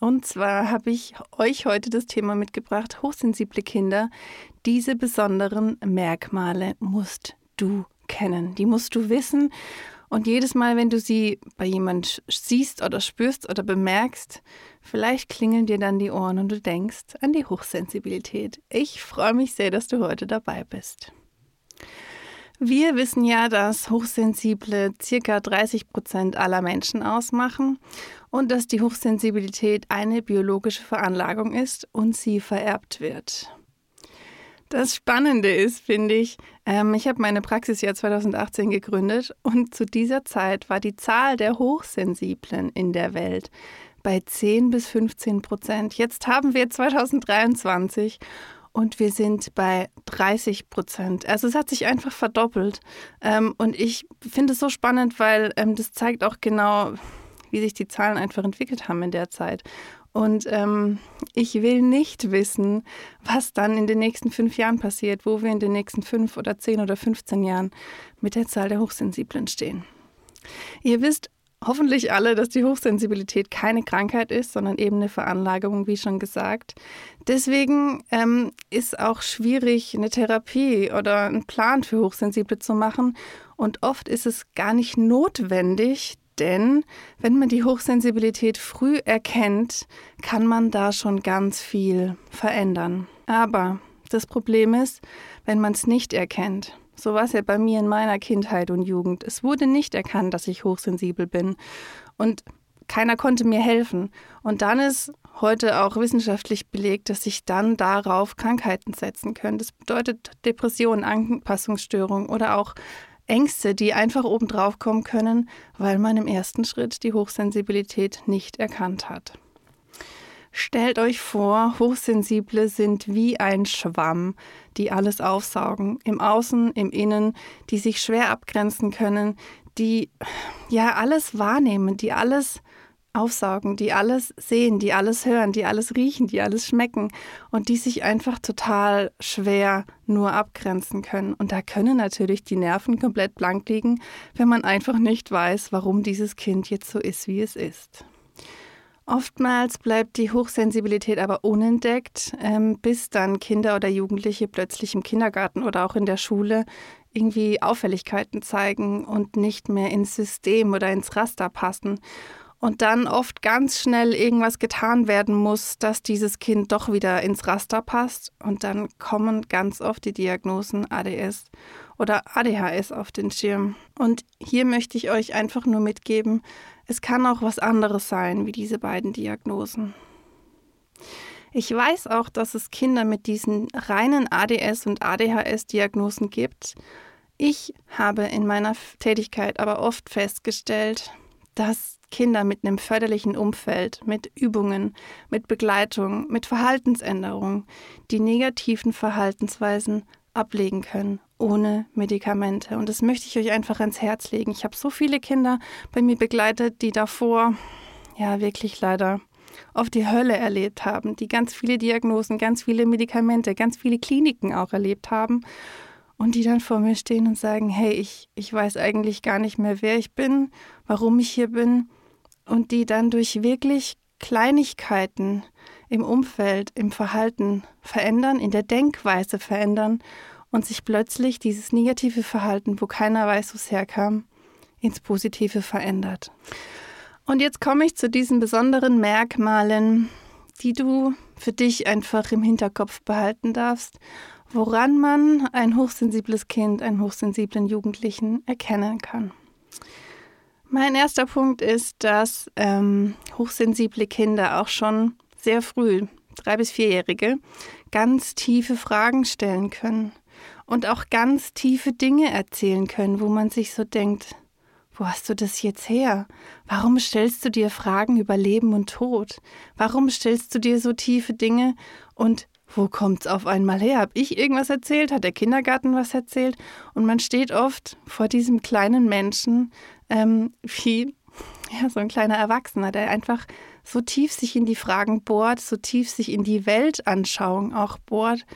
Und zwar habe ich euch heute das Thema mitgebracht, hochsensible Kinder. Diese besonderen Merkmale musst du kennen, die musst du wissen. Und jedes Mal, wenn du sie bei jemand siehst oder spürst oder bemerkst, vielleicht klingeln dir dann die Ohren und du denkst an die Hochsensibilität. Ich freue mich sehr, dass du heute dabei bist. Wir wissen ja, dass Hochsensible circa 30 Prozent aller Menschen ausmachen und dass die Hochsensibilität eine biologische Veranlagung ist und sie vererbt wird. Das Spannende ist, finde ich, ähm, ich habe meine Praxis ja 2018 gegründet und zu dieser Zeit war die Zahl der Hochsensiblen in der Welt bei 10 bis 15 Prozent. Jetzt haben wir 2023 und wir sind bei 30 Prozent. Also es hat sich einfach verdoppelt. Ähm, und ich finde es so spannend, weil ähm, das zeigt auch genau, wie sich die Zahlen einfach entwickelt haben in der Zeit. Und ähm, ich will nicht wissen, was dann in den nächsten fünf Jahren passiert, wo wir in den nächsten fünf oder zehn oder 15 Jahren mit der Zahl der Hochsensiblen stehen. Ihr wisst hoffentlich alle, dass die Hochsensibilität keine Krankheit ist, sondern eben eine Veranlagung, wie schon gesagt. Deswegen ähm, ist auch schwierig, eine Therapie oder einen Plan für Hochsensible zu machen. Und oft ist es gar nicht notwendig, denn wenn man die Hochsensibilität früh erkennt, kann man da schon ganz viel verändern. Aber das Problem ist, wenn man es nicht erkennt, so war es ja bei mir in meiner Kindheit und Jugend. Es wurde nicht erkannt, dass ich hochsensibel bin. Und keiner konnte mir helfen. Und dann ist heute auch wissenschaftlich belegt, dass sich dann darauf Krankheiten setzen können. Das bedeutet Depressionen, Anpassungsstörungen oder auch Ängste, die einfach obendrauf kommen können, weil man im ersten Schritt die Hochsensibilität nicht erkannt hat. Stellt euch vor, Hochsensible sind wie ein Schwamm, die alles aufsaugen, im Außen, im Innen, die sich schwer abgrenzen können, die ja alles wahrnehmen, die alles aufsaugen, die alles sehen, die alles hören, die alles riechen, die alles schmecken und die sich einfach total schwer nur abgrenzen können. Und da können natürlich die Nerven komplett blank liegen, wenn man einfach nicht weiß, warum dieses Kind jetzt so ist, wie es ist. Oftmals bleibt die Hochsensibilität aber unentdeckt, ähm, bis dann Kinder oder Jugendliche plötzlich im Kindergarten oder auch in der Schule irgendwie Auffälligkeiten zeigen und nicht mehr ins System oder ins Raster passen. Und dann oft ganz schnell irgendwas getan werden muss, dass dieses Kind doch wieder ins Raster passt. Und dann kommen ganz oft die Diagnosen ADS oder ADHS auf den Schirm. Und hier möchte ich euch einfach nur mitgeben, es kann auch was anderes sein wie diese beiden Diagnosen. Ich weiß auch, dass es Kinder mit diesen reinen ADS und ADHS-Diagnosen gibt. Ich habe in meiner Tätigkeit aber oft festgestellt, dass Kinder mit einem förderlichen Umfeld, mit Übungen, mit Begleitung, mit Verhaltensänderungen die negativen Verhaltensweisen ablegen können ohne Medikamente. Und das möchte ich euch einfach ans Herz legen. Ich habe so viele Kinder bei mir begleitet, die davor ja wirklich leider oft die Hölle erlebt haben, die ganz viele Diagnosen, ganz viele Medikamente, ganz viele Kliniken auch erlebt haben und die dann vor mir stehen und sagen, hey, ich, ich weiß eigentlich gar nicht mehr, wer ich bin, warum ich hier bin und die dann durch wirklich Kleinigkeiten im Umfeld, im Verhalten verändern, in der Denkweise verändern und sich plötzlich dieses negative Verhalten, wo keiner weiß, wo es herkam, ins Positive verändert. Und jetzt komme ich zu diesen besonderen Merkmalen, die du für dich einfach im Hinterkopf behalten darfst, woran man ein hochsensibles Kind, einen hochsensiblen Jugendlichen erkennen kann. Mein erster Punkt ist, dass ähm, hochsensible Kinder auch schon sehr früh, drei bis vierjährige, ganz tiefe Fragen stellen können und auch ganz tiefe Dinge erzählen können, wo man sich so denkt, wo hast du das jetzt her? Warum stellst du dir Fragen über Leben und Tod? Warum stellst du dir so tiefe Dinge? Und wo kommt's auf einmal her? Hab ich irgendwas erzählt? Hat der Kindergarten was erzählt? Und man steht oft vor diesem kleinen Menschen ähm, wie ja, so ein kleiner Erwachsener, der einfach so tief sich in die Fragen bohrt, so tief sich in die Weltanschauung auch bohrt.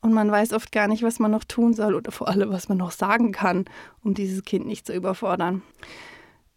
Und man weiß oft gar nicht, was man noch tun soll oder vor allem, was man noch sagen kann, um dieses Kind nicht zu überfordern.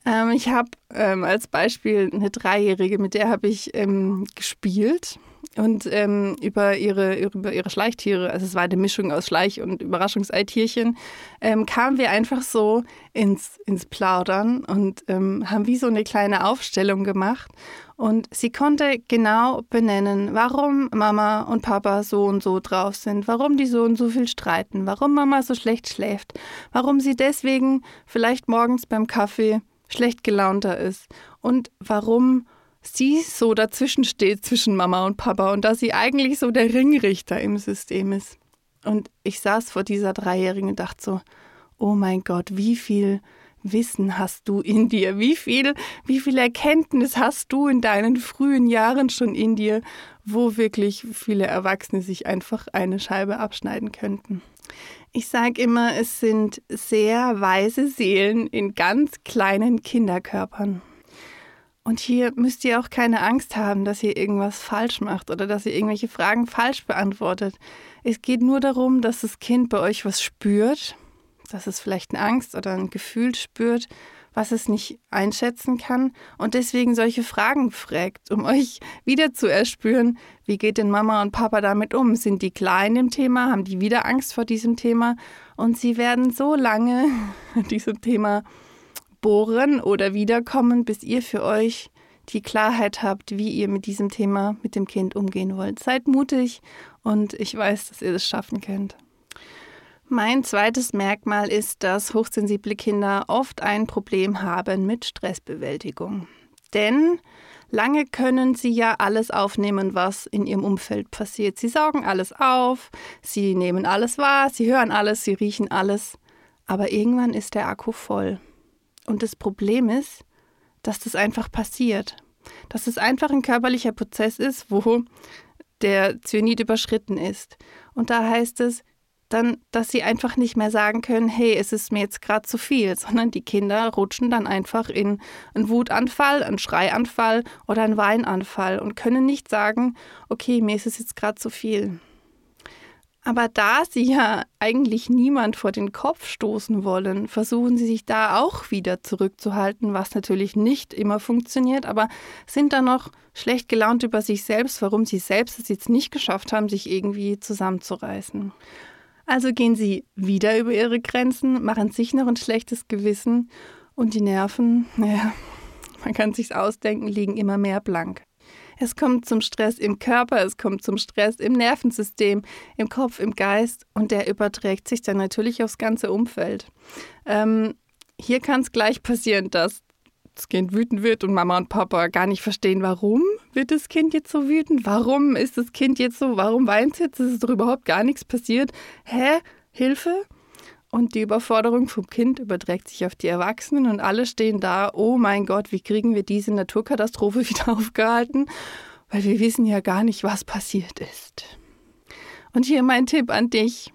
Ähm, ich habe ähm, als Beispiel eine Dreijährige, mit der habe ich ähm, gespielt und ähm, über, ihre, über ihre Schleichtiere, also es war eine Mischung aus Schleich- und Überraschungseitierchen, ähm, kamen wir einfach so ins, ins Plaudern und ähm, haben wie so eine kleine Aufstellung gemacht. Und sie konnte genau benennen, warum Mama und Papa so und so drauf sind, warum die so und so viel streiten, warum Mama so schlecht schläft, warum sie deswegen vielleicht morgens beim Kaffee schlecht gelaunter ist und warum sie so dazwischen steht zwischen Mama und Papa und dass sie eigentlich so der Ringrichter im System ist. Und ich saß vor dieser Dreijährigen und dachte so, oh mein Gott, wie viel Wissen hast du in dir? Wie viel, wie viel Erkenntnis hast du in deinen frühen Jahren schon in dir, wo wirklich viele Erwachsene sich einfach eine Scheibe abschneiden könnten? Ich sage immer, es sind sehr weise Seelen in ganz kleinen Kinderkörpern. Und hier müsst ihr auch keine Angst haben, dass ihr irgendwas falsch macht oder dass ihr irgendwelche Fragen falsch beantwortet. Es geht nur darum, dass das Kind bei euch was spürt, dass es vielleicht eine Angst oder ein Gefühl spürt, was es nicht einschätzen kann und deswegen solche Fragen fragt, um euch wieder zu erspüren, wie geht denn Mama und Papa damit um? Sind die klar in dem Thema? Haben die wieder Angst vor diesem Thema? Und sie werden so lange diesem Thema bohren oder wiederkommen, bis ihr für euch die Klarheit habt, wie ihr mit diesem Thema mit dem Kind umgehen wollt. Seid mutig und ich weiß, dass ihr das schaffen könnt. Mein zweites Merkmal ist, dass hochsensible Kinder oft ein Problem haben mit Stressbewältigung. Denn lange können sie ja alles aufnehmen, was in ihrem Umfeld passiert. Sie saugen alles auf, sie nehmen alles wahr, sie hören alles, sie riechen alles. Aber irgendwann ist der Akku voll. Und das Problem ist, dass das einfach passiert. Dass es einfach ein körperlicher Prozess ist, wo der Zyanid überschritten ist. Und da heißt es dann, dass sie einfach nicht mehr sagen können, hey, es ist mir jetzt gerade zu viel, sondern die Kinder rutschen dann einfach in einen Wutanfall, einen Schreianfall oder einen Weinanfall und können nicht sagen, okay, mir ist es jetzt gerade zu viel. Aber da sie ja eigentlich niemand vor den Kopf stoßen wollen, versuchen sie sich da auch wieder zurückzuhalten, was natürlich nicht immer funktioniert, aber sind dann noch schlecht gelaunt über sich selbst, warum sie selbst es jetzt nicht geschafft haben, sich irgendwie zusammenzureißen. Also gehen sie wieder über ihre Grenzen, machen sich noch ein schlechtes Gewissen und die Nerven, naja, man kann sich's ausdenken, liegen immer mehr blank. Es kommt zum Stress im Körper, es kommt zum Stress im Nervensystem, im Kopf, im Geist und der überträgt sich dann natürlich aufs ganze Umfeld. Ähm, hier kann es gleich passieren, dass das Kind wütend wird und Mama und Papa gar nicht verstehen, warum wird das Kind jetzt so wütend? Warum ist das Kind jetzt so? Warum weint es jetzt? Es ist doch überhaupt gar nichts passiert. Hä? Hilfe? Und die Überforderung vom Kind überträgt sich auf die Erwachsenen und alle stehen da, oh mein Gott, wie kriegen wir diese Naturkatastrophe wieder aufgehalten? Weil wir wissen ja gar nicht, was passiert ist. Und hier mein Tipp an dich.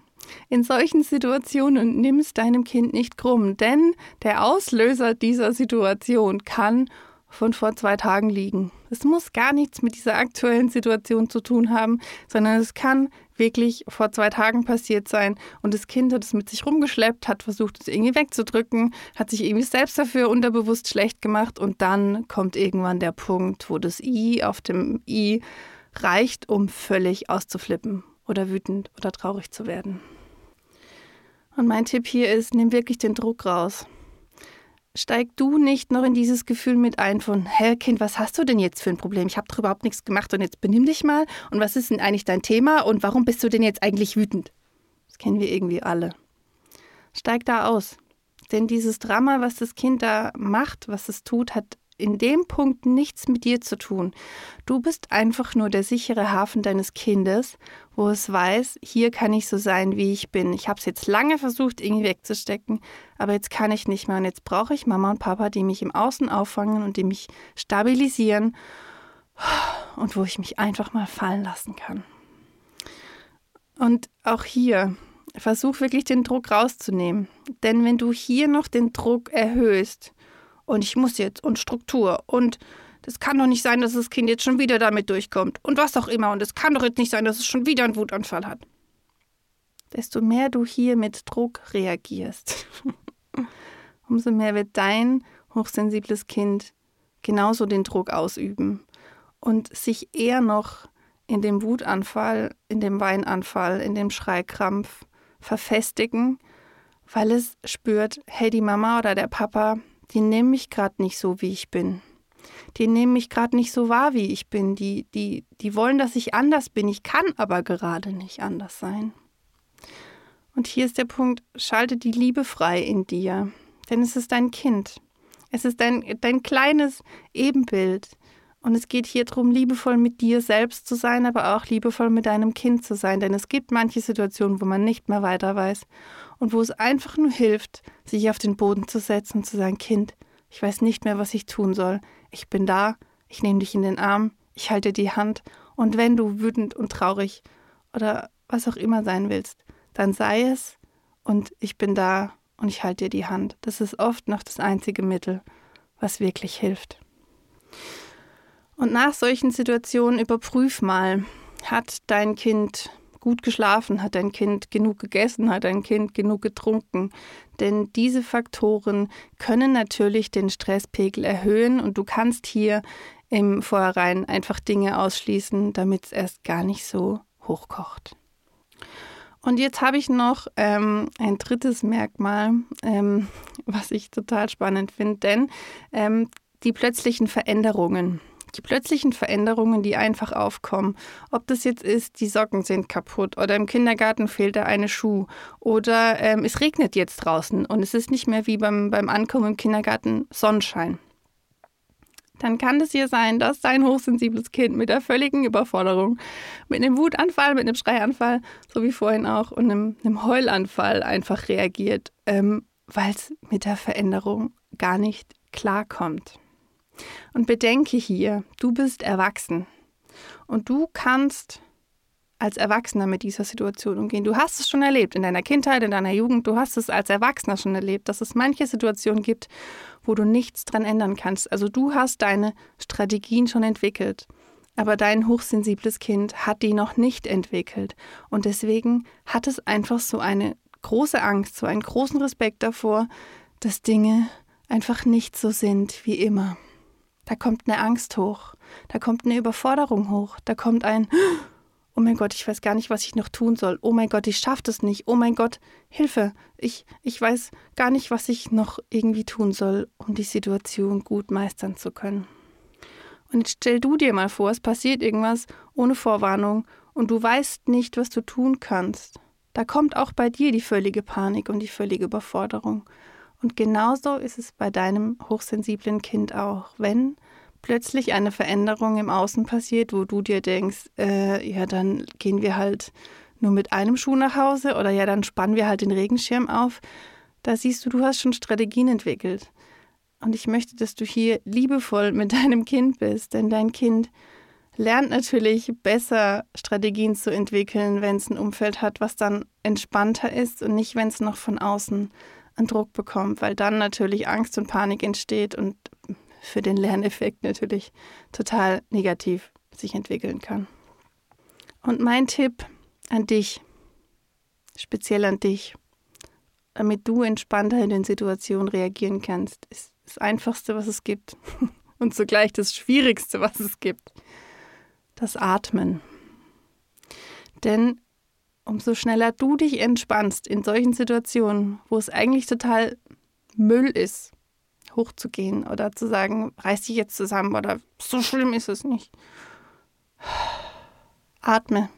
In solchen Situationen nimm es deinem Kind nicht krumm, denn der Auslöser dieser Situation kann von vor zwei Tagen liegen. Es muss gar nichts mit dieser aktuellen Situation zu tun haben, sondern es kann wirklich vor zwei Tagen passiert sein und das Kind hat es mit sich rumgeschleppt, hat versucht, es irgendwie wegzudrücken, hat sich irgendwie selbst dafür unterbewusst schlecht gemacht und dann kommt irgendwann der Punkt, wo das I auf dem I reicht, um völlig auszuflippen oder wütend oder traurig zu werden. Und mein Tipp hier ist, nimm wirklich den Druck raus steig du nicht noch in dieses Gefühl mit ein von, hä, Kind, was hast du denn jetzt für ein Problem? Ich habe doch überhaupt nichts gemacht und jetzt benimm dich mal. Und was ist denn eigentlich dein Thema und warum bist du denn jetzt eigentlich wütend? Das kennen wir irgendwie alle. Steig da aus. Denn dieses Drama, was das Kind da macht, was es tut, hat in dem Punkt nichts mit dir zu tun. Du bist einfach nur der sichere Hafen deines Kindes, wo es weiß, hier kann ich so sein, wie ich bin. Ich habe es jetzt lange versucht, irgendwie wegzustecken, aber jetzt kann ich nicht mehr. Und jetzt brauche ich Mama und Papa, die mich im Außen auffangen und die mich stabilisieren und wo ich mich einfach mal fallen lassen kann. Und auch hier, versuch wirklich den Druck rauszunehmen. Denn wenn du hier noch den Druck erhöhst, und ich muss jetzt und Struktur. Und das kann doch nicht sein, dass das Kind jetzt schon wieder damit durchkommt. Und was auch immer. Und es kann doch jetzt nicht sein, dass es schon wieder einen Wutanfall hat. Desto mehr du hier mit Druck reagierst, umso mehr wird dein hochsensibles Kind genauso den Druck ausüben und sich eher noch in dem Wutanfall, in dem Weinanfall, in dem Schreikrampf verfestigen, weil es spürt, hey, die Mama oder der Papa, die nehmen mich gerade nicht so, wie ich bin. Die nehmen mich gerade nicht so wahr, wie ich bin. Die, die, die wollen, dass ich anders bin. Ich kann aber gerade nicht anders sein. Und hier ist der Punkt, schalte die Liebe frei in dir. Denn es ist dein Kind. Es ist dein, dein kleines Ebenbild. Und es geht hier darum, liebevoll mit dir selbst zu sein, aber auch liebevoll mit deinem Kind zu sein. Denn es gibt manche Situationen, wo man nicht mehr weiter weiß und wo es einfach nur hilft, sich auf den Boden zu setzen und zu sagen, Kind, ich weiß nicht mehr, was ich tun soll. Ich bin da, ich nehme dich in den Arm, ich halte die Hand und wenn du wütend und traurig oder was auch immer sein willst, dann sei es und ich bin da und ich halte dir die Hand. Das ist oft noch das einzige Mittel, was wirklich hilft. Und nach solchen Situationen überprüf mal, hat dein Kind gut geschlafen, hat dein Kind genug gegessen, hat dein Kind genug getrunken. Denn diese Faktoren können natürlich den Stresspegel erhöhen und du kannst hier im Vorhinein einfach Dinge ausschließen, damit es erst gar nicht so hochkocht. Und jetzt habe ich noch ähm, ein drittes Merkmal, ähm, was ich total spannend finde, denn ähm, die plötzlichen Veränderungen die plötzlichen Veränderungen, die einfach aufkommen. Ob das jetzt ist, die Socken sind kaputt oder im Kindergarten fehlt der eine Schuh oder ähm, es regnet jetzt draußen und es ist nicht mehr wie beim, beim Ankommen im Kindergarten Sonnenschein. Dann kann es hier sein, dass dein hochsensibles Kind mit der völligen Überforderung, mit einem Wutanfall, mit einem Schreianfall, so wie vorhin auch, und einem, einem Heulanfall einfach reagiert, ähm, weil es mit der Veränderung gar nicht klarkommt. Und bedenke hier, du bist erwachsen und du kannst als Erwachsener mit dieser Situation umgehen. Du hast es schon erlebt in deiner Kindheit, in deiner Jugend, du hast es als Erwachsener schon erlebt, dass es manche Situationen gibt, wo du nichts dran ändern kannst. Also du hast deine Strategien schon entwickelt, aber dein hochsensibles Kind hat die noch nicht entwickelt und deswegen hat es einfach so eine große Angst, so einen großen Respekt davor, dass Dinge einfach nicht so sind wie immer. Da kommt eine Angst hoch, da kommt eine Überforderung hoch, da kommt ein, oh mein Gott, ich weiß gar nicht, was ich noch tun soll. Oh mein Gott, ich schaffe das nicht. Oh mein Gott, Hilfe. Ich, ich weiß gar nicht, was ich noch irgendwie tun soll, um die Situation gut meistern zu können. Und jetzt stell du dir mal vor, es passiert irgendwas ohne Vorwarnung und du weißt nicht, was du tun kannst. Da kommt auch bei dir die völlige Panik und die völlige Überforderung. Und genauso ist es bei deinem hochsensiblen Kind auch. Wenn plötzlich eine Veränderung im Außen passiert, wo du dir denkst, äh, ja, dann gehen wir halt nur mit einem Schuh nach Hause oder ja, dann spannen wir halt den Regenschirm auf. Da siehst du, du hast schon Strategien entwickelt. Und ich möchte, dass du hier liebevoll mit deinem Kind bist, denn dein Kind lernt natürlich besser Strategien zu entwickeln, wenn es ein Umfeld hat, was dann entspannter ist und nicht, wenn es noch von außen an Druck bekommt, weil dann natürlich Angst und Panik entsteht und für den Lerneffekt natürlich total negativ sich entwickeln kann. Und mein Tipp an dich, speziell an dich, damit du entspannter in den Situationen reagieren kannst, ist das Einfachste, was es gibt und zugleich das Schwierigste, was es gibt, das Atmen. Denn umso schneller du dich entspannst in solchen Situationen, wo es eigentlich total Müll ist, hochzugehen oder zu sagen, reiß dich jetzt zusammen oder so schlimm ist es nicht. Atme.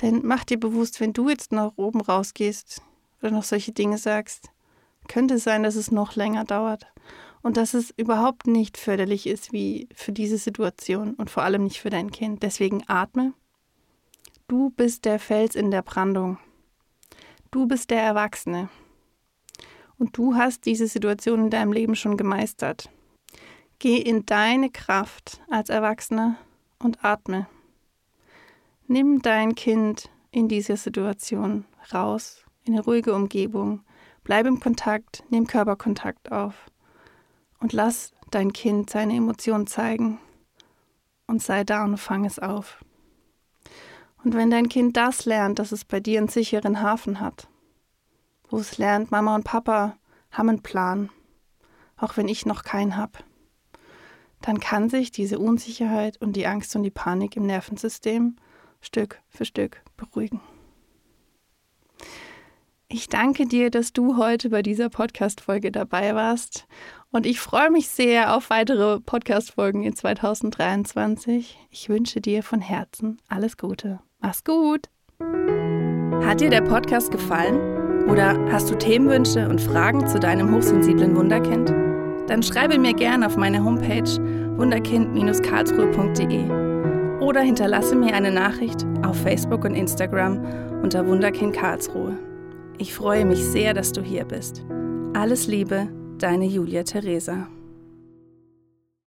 Denn mach dir bewusst, wenn du jetzt nach oben rausgehst oder noch solche Dinge sagst, könnte es sein, dass es noch länger dauert. und dass es überhaupt nicht förderlich ist wie für diese Situation und vor allem nicht für dein Kind. Deswegen atme. Du bist der Fels in der Brandung. Du bist der Erwachsene. Und du hast diese Situation in deinem Leben schon gemeistert. Geh in deine Kraft als Erwachsener und atme. Nimm dein Kind in dieser Situation raus, in eine ruhige Umgebung. Bleib im Kontakt, nimm Körperkontakt auf und lass dein Kind seine Emotionen zeigen und sei da und fang es auf. Und wenn dein Kind das lernt, dass es bei dir einen sicheren Hafen hat, wo es lernt, Mama und Papa haben einen Plan, auch wenn ich noch keinen habe, dann kann sich diese Unsicherheit und die Angst und die Panik im Nervensystem Stück für Stück beruhigen. Ich danke dir, dass du heute bei dieser Podcast-Folge dabei warst. Und ich freue mich sehr auf weitere Podcast-Folgen in 2023. Ich wünsche dir von Herzen alles Gute. Mach's gut! Hat dir der Podcast gefallen? Oder hast du Themenwünsche und Fragen zu deinem hochsensiblen Wunderkind? Dann schreibe mir gerne auf meine Homepage wunderkind-karlsruhe.de oder hinterlasse mir eine Nachricht auf Facebook und Instagram unter Wunderkind Karlsruhe. Ich freue mich sehr, dass du hier bist. Alles Liebe, deine Julia Theresa.